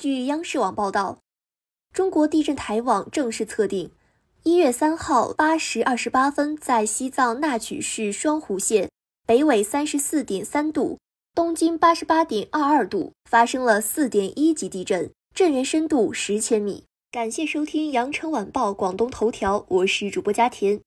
据央视网报道，中国地震台网正式测定，一月三号八时二十八分，在西藏那曲市双湖县北纬三十四点三度、东经八十八点二二度发生了四点一级地震，震源深度十千米。感谢收听羊城晚报广东头条，我是主播佳田。